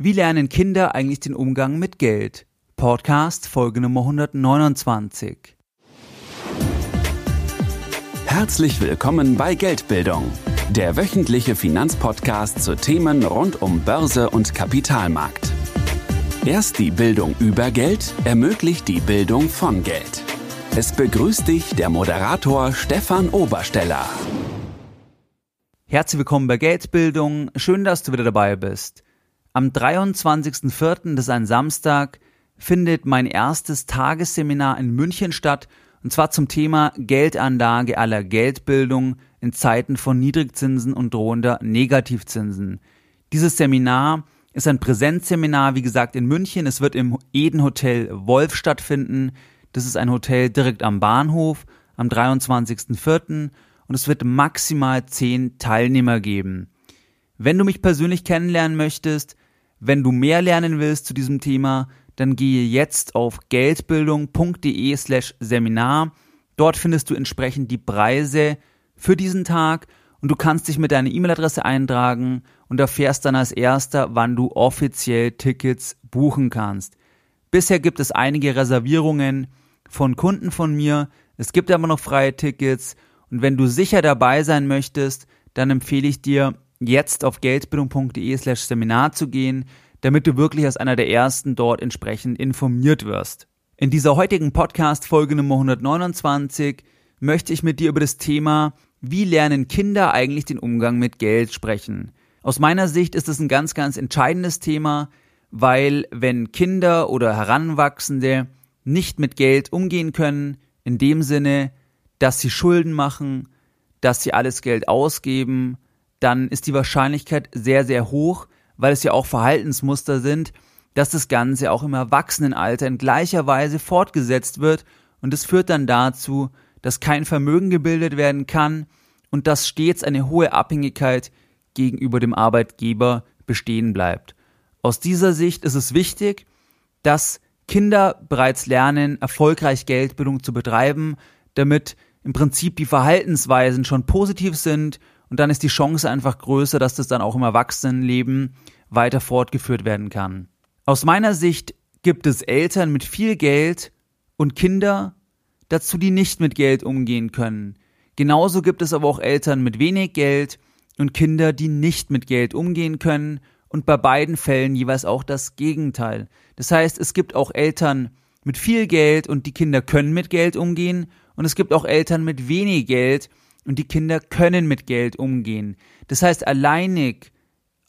Wie lernen Kinder eigentlich den Umgang mit Geld? Podcast Folge Nummer 129. Herzlich willkommen bei Geldbildung, der wöchentliche Finanzpodcast zu Themen rund um Börse und Kapitalmarkt. Erst die Bildung über Geld ermöglicht die Bildung von Geld. Es begrüßt dich der Moderator Stefan Obersteller. Herzlich willkommen bei Geldbildung. Schön, dass du wieder dabei bist. Am 23.04., das ist ein Samstag, findet mein erstes Tagesseminar in München statt, und zwar zum Thema Geldanlage aller Geldbildung in Zeiten von Niedrigzinsen und drohender Negativzinsen. Dieses Seminar ist ein Präsenzseminar, wie gesagt, in München. Es wird im Eden Hotel Wolf stattfinden. Das ist ein Hotel direkt am Bahnhof am 23.04. und es wird maximal zehn Teilnehmer geben. Wenn du mich persönlich kennenlernen möchtest, wenn du mehr lernen willst zu diesem Thema, dann gehe jetzt auf geldbildung.de slash Seminar. Dort findest du entsprechend die Preise für diesen Tag und du kannst dich mit deiner E-Mail-Adresse eintragen und erfährst dann als erster, wann du offiziell Tickets buchen kannst. Bisher gibt es einige Reservierungen von Kunden von mir. Es gibt aber noch freie Tickets und wenn du sicher dabei sein möchtest, dann empfehle ich dir, jetzt auf geldbildung.de slash Seminar zu gehen, damit du wirklich als einer der ersten dort entsprechend informiert wirst. In dieser heutigen Podcast-Folge Nummer 129 möchte ich mit dir über das Thema, wie lernen Kinder eigentlich den Umgang mit Geld sprechen. Aus meiner Sicht ist es ein ganz, ganz entscheidendes Thema, weil wenn Kinder oder Heranwachsende nicht mit Geld umgehen können, in dem Sinne, dass sie Schulden machen, dass sie alles Geld ausgeben, dann ist die Wahrscheinlichkeit sehr, sehr hoch, weil es ja auch Verhaltensmuster sind, dass das Ganze auch im Erwachsenenalter in gleicher Weise fortgesetzt wird und es führt dann dazu, dass kein Vermögen gebildet werden kann und dass stets eine hohe Abhängigkeit gegenüber dem Arbeitgeber bestehen bleibt. Aus dieser Sicht ist es wichtig, dass Kinder bereits lernen, erfolgreich Geldbildung zu betreiben, damit im Prinzip die Verhaltensweisen schon positiv sind und dann ist die Chance einfach größer, dass das dann auch im Erwachsenenleben weiter fortgeführt werden kann. Aus meiner Sicht gibt es Eltern mit viel Geld und Kinder dazu, die nicht mit Geld umgehen können. Genauso gibt es aber auch Eltern mit wenig Geld und Kinder, die nicht mit Geld umgehen können und bei beiden Fällen jeweils auch das Gegenteil. Das heißt, es gibt auch Eltern mit viel Geld und die Kinder können mit Geld umgehen und es gibt auch Eltern mit wenig Geld und die Kinder können mit Geld umgehen. Das heißt, alleinig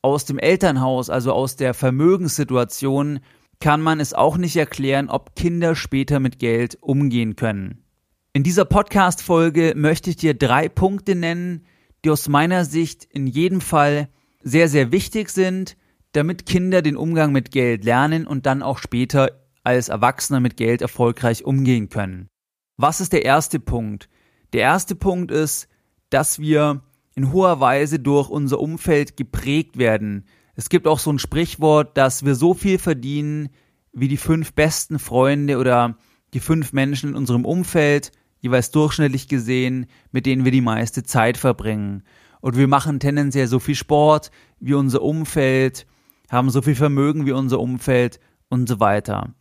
aus dem Elternhaus, also aus der Vermögenssituation, kann man es auch nicht erklären, ob Kinder später mit Geld umgehen können. In dieser Podcast-Folge möchte ich dir drei Punkte nennen, die aus meiner Sicht in jedem Fall sehr, sehr wichtig sind, damit Kinder den Umgang mit Geld lernen und dann auch später als Erwachsener mit Geld erfolgreich umgehen können. Was ist der erste Punkt? Der erste Punkt ist, dass wir in hoher Weise durch unser Umfeld geprägt werden. Es gibt auch so ein Sprichwort, dass wir so viel verdienen wie die fünf besten Freunde oder die fünf Menschen in unserem Umfeld, jeweils durchschnittlich gesehen, mit denen wir die meiste Zeit verbringen. Und wir machen tendenziell so viel Sport wie unser Umfeld, haben so viel Vermögen wie unser Umfeld und so weiter.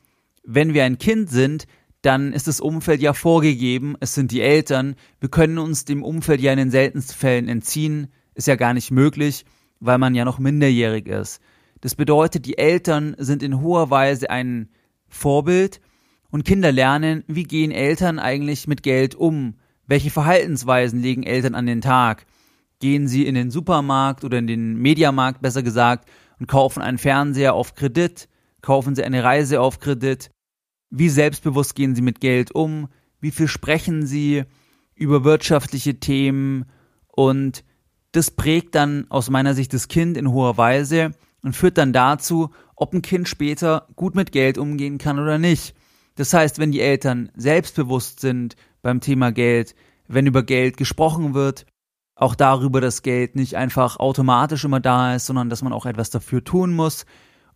Wenn wir ein Kind sind, dann ist das Umfeld ja vorgegeben, es sind die Eltern, wir können uns dem Umfeld ja in den seltensten Fällen entziehen, ist ja gar nicht möglich, weil man ja noch minderjährig ist. Das bedeutet, die Eltern sind in hoher Weise ein Vorbild. Und Kinder lernen, wie gehen Eltern eigentlich mit Geld um, welche Verhaltensweisen legen Eltern an den Tag. Gehen sie in den Supermarkt oder in den Mediamarkt besser gesagt und kaufen einen Fernseher auf Kredit, kaufen sie eine Reise auf Kredit, wie selbstbewusst gehen Sie mit Geld um? Wie viel sprechen Sie über wirtschaftliche Themen? Und das prägt dann aus meiner Sicht das Kind in hoher Weise und führt dann dazu, ob ein Kind später gut mit Geld umgehen kann oder nicht. Das heißt, wenn die Eltern selbstbewusst sind beim Thema Geld, wenn über Geld gesprochen wird, auch darüber, dass Geld nicht einfach automatisch immer da ist, sondern dass man auch etwas dafür tun muss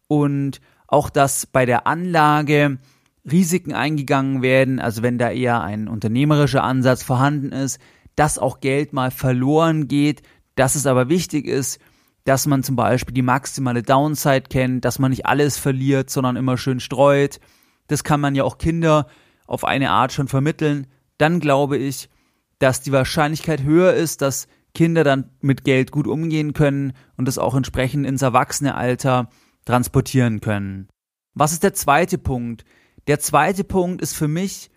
und auch, dass bei der Anlage Risiken eingegangen werden, also wenn da eher ein unternehmerischer Ansatz vorhanden ist, dass auch Geld mal verloren geht, dass es aber wichtig ist, dass man zum Beispiel die maximale Downside kennt, dass man nicht alles verliert, sondern immer schön streut. Das kann man ja auch Kinder auf eine Art schon vermitteln. Dann glaube ich, dass die Wahrscheinlichkeit höher ist, dass Kinder dann mit Geld gut umgehen können und es auch entsprechend ins Erwachsenealter transportieren können. Was ist der zweite Punkt? Der zweite Punkt ist für mich,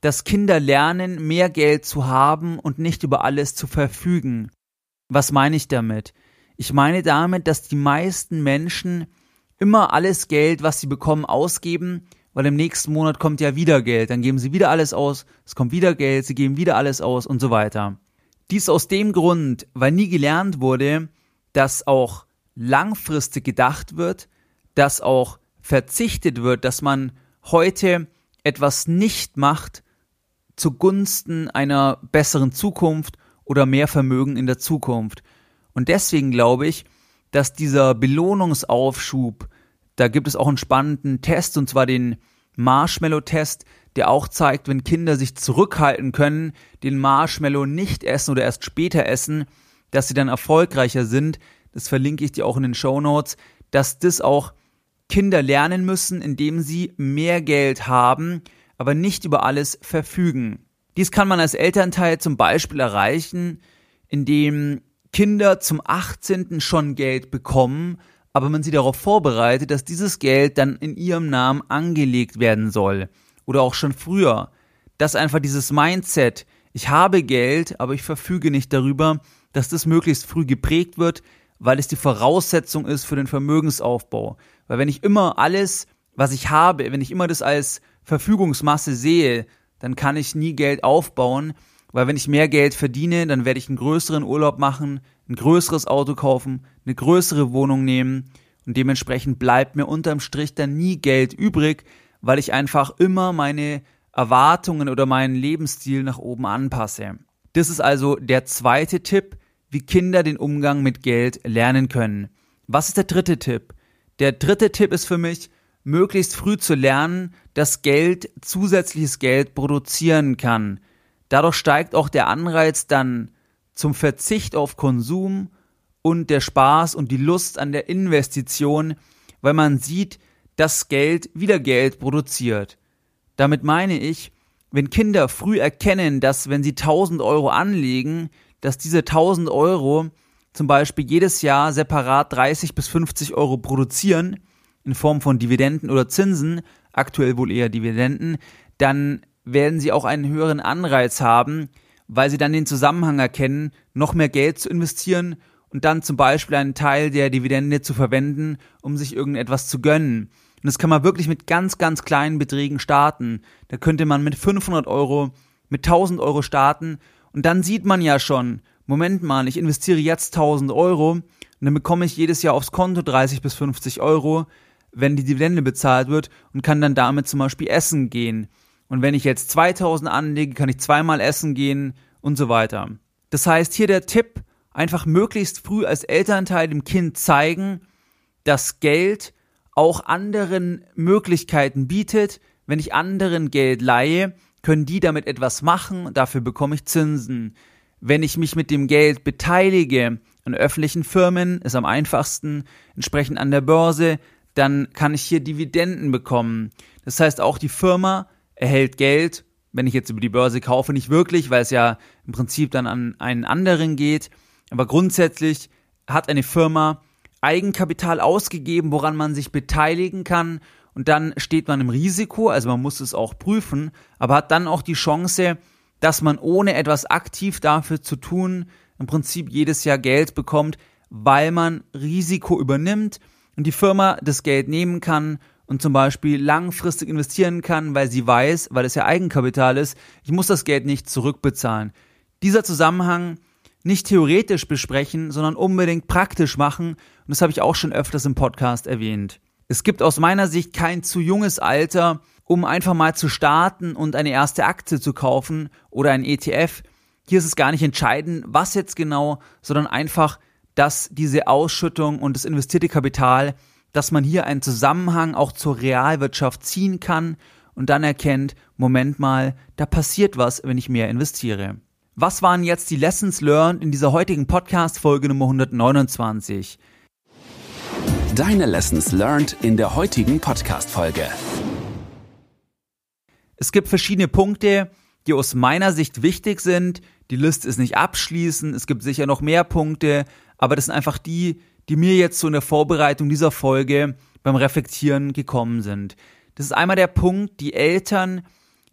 dass Kinder lernen, mehr Geld zu haben und nicht über alles zu verfügen. Was meine ich damit? Ich meine damit, dass die meisten Menschen immer alles Geld, was sie bekommen, ausgeben, weil im nächsten Monat kommt ja wieder Geld, dann geben sie wieder alles aus, es kommt wieder Geld, sie geben wieder alles aus und so weiter. Dies aus dem Grund, weil nie gelernt wurde, dass auch langfristig gedacht wird, dass auch verzichtet wird, dass man heute etwas nicht macht zugunsten einer besseren Zukunft oder mehr Vermögen in der Zukunft. Und deswegen glaube ich, dass dieser Belohnungsaufschub, da gibt es auch einen spannenden Test, und zwar den Marshmallow-Test, der auch zeigt, wenn Kinder sich zurückhalten können, den Marshmallow nicht essen oder erst später essen, dass sie dann erfolgreicher sind. Das verlinke ich dir auch in den Show Notes, dass das auch Kinder lernen müssen, indem sie mehr Geld haben, aber nicht über alles verfügen. Dies kann man als Elternteil zum Beispiel erreichen, indem Kinder zum 18. schon Geld bekommen, aber man sie darauf vorbereitet, dass dieses Geld dann in ihrem Namen angelegt werden soll. Oder auch schon früher. Dass einfach dieses Mindset, ich habe Geld, aber ich verfüge nicht darüber, dass das möglichst früh geprägt wird, weil es die Voraussetzung ist für den Vermögensaufbau. Weil wenn ich immer alles, was ich habe, wenn ich immer das als Verfügungsmasse sehe, dann kann ich nie Geld aufbauen, weil wenn ich mehr Geld verdiene, dann werde ich einen größeren Urlaub machen, ein größeres Auto kaufen, eine größere Wohnung nehmen und dementsprechend bleibt mir unterm Strich dann nie Geld übrig, weil ich einfach immer meine Erwartungen oder meinen Lebensstil nach oben anpasse. Das ist also der zweite Tipp, wie Kinder den Umgang mit Geld lernen können. Was ist der dritte Tipp? Der dritte Tipp ist für mich, möglichst früh zu lernen, dass Geld zusätzliches Geld produzieren kann. Dadurch steigt auch der Anreiz dann zum Verzicht auf Konsum und der Spaß und die Lust an der Investition, weil man sieht, dass Geld wieder Geld produziert. Damit meine ich, wenn Kinder früh erkennen, dass wenn sie 1000 Euro anlegen, dass diese 1000 Euro zum Beispiel jedes Jahr separat 30 bis 50 Euro produzieren, in Form von Dividenden oder Zinsen, aktuell wohl eher Dividenden, dann werden sie auch einen höheren Anreiz haben, weil sie dann den Zusammenhang erkennen, noch mehr Geld zu investieren und dann zum Beispiel einen Teil der Dividende zu verwenden, um sich irgendetwas zu gönnen. Und das kann man wirklich mit ganz, ganz kleinen Beträgen starten. Da könnte man mit 500 Euro, mit 1000 Euro starten und dann sieht man ja schon, Moment mal, ich investiere jetzt 1000 Euro und dann bekomme ich jedes Jahr aufs Konto 30 bis 50 Euro, wenn die Dividende bezahlt wird und kann dann damit zum Beispiel essen gehen. Und wenn ich jetzt 2000 anlege, kann ich zweimal essen gehen und so weiter. Das heißt, hier der Tipp, einfach möglichst früh als Elternteil dem Kind zeigen, dass Geld auch anderen Möglichkeiten bietet. Wenn ich anderen Geld leihe, können die damit etwas machen, dafür bekomme ich Zinsen. Wenn ich mich mit dem Geld beteilige an öffentlichen Firmen, ist am einfachsten, entsprechend an der Börse, dann kann ich hier Dividenden bekommen. Das heißt, auch die Firma erhält Geld, wenn ich jetzt über die Börse kaufe, nicht wirklich, weil es ja im Prinzip dann an einen anderen geht. Aber grundsätzlich hat eine Firma Eigenkapital ausgegeben, woran man sich beteiligen kann und dann steht man im Risiko, also man muss es auch prüfen, aber hat dann auch die Chance, dass man ohne etwas aktiv dafür zu tun, im Prinzip jedes Jahr Geld bekommt, weil man Risiko übernimmt und die Firma das Geld nehmen kann und zum Beispiel langfristig investieren kann, weil sie weiß, weil es ja Eigenkapital ist, ich muss das Geld nicht zurückbezahlen. Dieser Zusammenhang nicht theoretisch besprechen, sondern unbedingt praktisch machen. Und das habe ich auch schon öfters im Podcast erwähnt. Es gibt aus meiner Sicht kein zu junges Alter, um einfach mal zu starten und eine erste Aktie zu kaufen oder ein ETF. Hier ist es gar nicht entscheidend, was jetzt genau, sondern einfach, dass diese Ausschüttung und das investierte Kapital dass man hier einen Zusammenhang auch zur Realwirtschaft ziehen kann und dann erkennt, Moment mal, da passiert was, wenn ich mehr investiere. Was waren jetzt die Lessons learned in dieser heutigen Podcast-Folge Nummer 129? Deine Lessons learned in der heutigen Podcast-Folge. Es gibt verschiedene Punkte, die aus meiner Sicht wichtig sind. Die Liste ist nicht abschließend. Es gibt sicher noch mehr Punkte, aber das sind einfach die, die mir jetzt so in der Vorbereitung dieser Folge beim Reflektieren gekommen sind. Das ist einmal der Punkt, die Eltern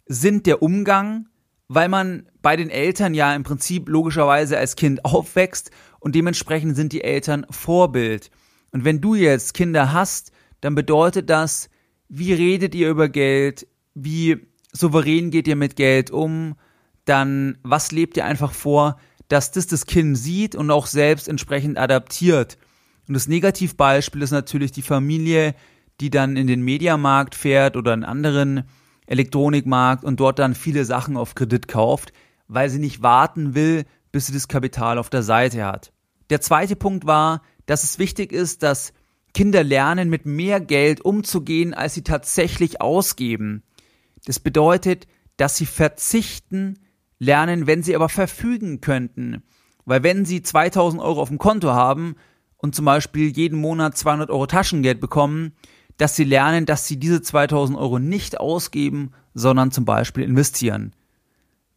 sind der Umgang, weil man bei den Eltern ja im Prinzip logischerweise als Kind aufwächst und dementsprechend sind die Eltern Vorbild. Und wenn du jetzt Kinder hast, dann bedeutet das, wie redet ihr über Geld, wie souverän geht ihr mit Geld um, dann was lebt ihr einfach vor, dass das das Kind sieht und auch selbst entsprechend adaptiert. Und das Negativbeispiel ist natürlich die Familie, die dann in den Mediamarkt fährt oder einen anderen Elektronikmarkt und dort dann viele Sachen auf Kredit kauft, weil sie nicht warten will, bis sie das Kapital auf der Seite hat. Der zweite Punkt war, dass es wichtig ist, dass Kinder lernen, mit mehr Geld umzugehen, als sie tatsächlich ausgeben. Das bedeutet, dass sie verzichten lernen, wenn sie aber verfügen könnten. Weil wenn sie 2000 Euro auf dem Konto haben und zum Beispiel jeden Monat 200 Euro Taschengeld bekommen, dass sie lernen, dass sie diese 2000 Euro nicht ausgeben, sondern zum Beispiel investieren.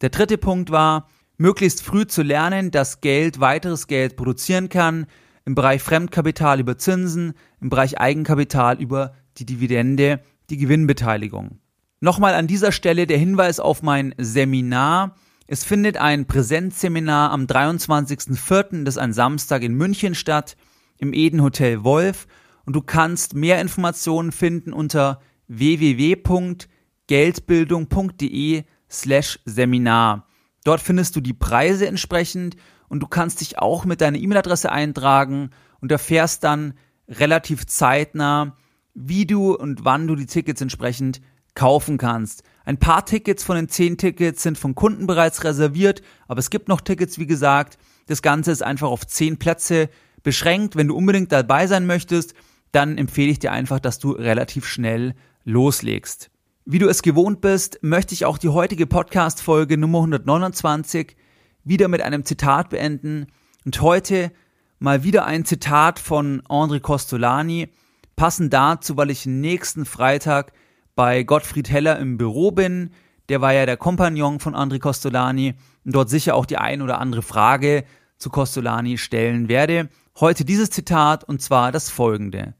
Der dritte Punkt war, möglichst früh zu lernen, dass Geld weiteres Geld produzieren kann, im Bereich Fremdkapital über Zinsen, im Bereich Eigenkapital über die Dividende, die Gewinnbeteiligung. Nochmal an dieser Stelle der Hinweis auf mein Seminar. Es findet ein Präsenzseminar am 23.04., das ist ein Samstag in München statt, im Eden Hotel Wolf und du kannst mehr Informationen finden unter www.geldbildung.de slash Seminar. Dort findest du die Preise entsprechend und du kannst dich auch mit deiner E-Mail-Adresse eintragen und erfährst dann relativ zeitnah, wie du und wann du die Tickets entsprechend kaufen kannst. Ein paar Tickets von den zehn Tickets sind von Kunden bereits reserviert, aber es gibt noch Tickets, wie gesagt. Das Ganze ist einfach auf zehn Plätze beschränkt. Wenn du unbedingt dabei sein möchtest, dann empfehle ich dir einfach, dass du relativ schnell loslegst. Wie du es gewohnt bist, möchte ich auch die heutige Podcast-Folge Nummer 129 wieder mit einem Zitat beenden. Und heute mal wieder ein Zitat von André Costolani, passend dazu, weil ich nächsten Freitag bei Gottfried Heller im Büro bin. Der war ja der Kompagnon von André Costolani und dort sicher auch die ein oder andere Frage zu Costolani stellen werde. Heute dieses Zitat und zwar das folgende.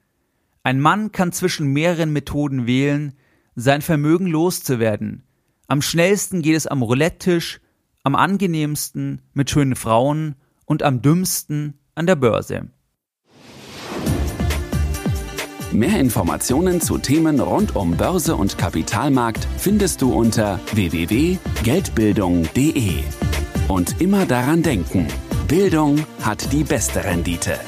Ein Mann kann zwischen mehreren Methoden wählen, sein Vermögen loszuwerden. Am schnellsten geht es am Roulette-Tisch, am angenehmsten mit schönen Frauen und am dümmsten an der Börse. Mehr Informationen zu Themen rund um Börse und Kapitalmarkt findest du unter www.geldbildung.de. Und immer daran denken, Bildung hat die beste Rendite.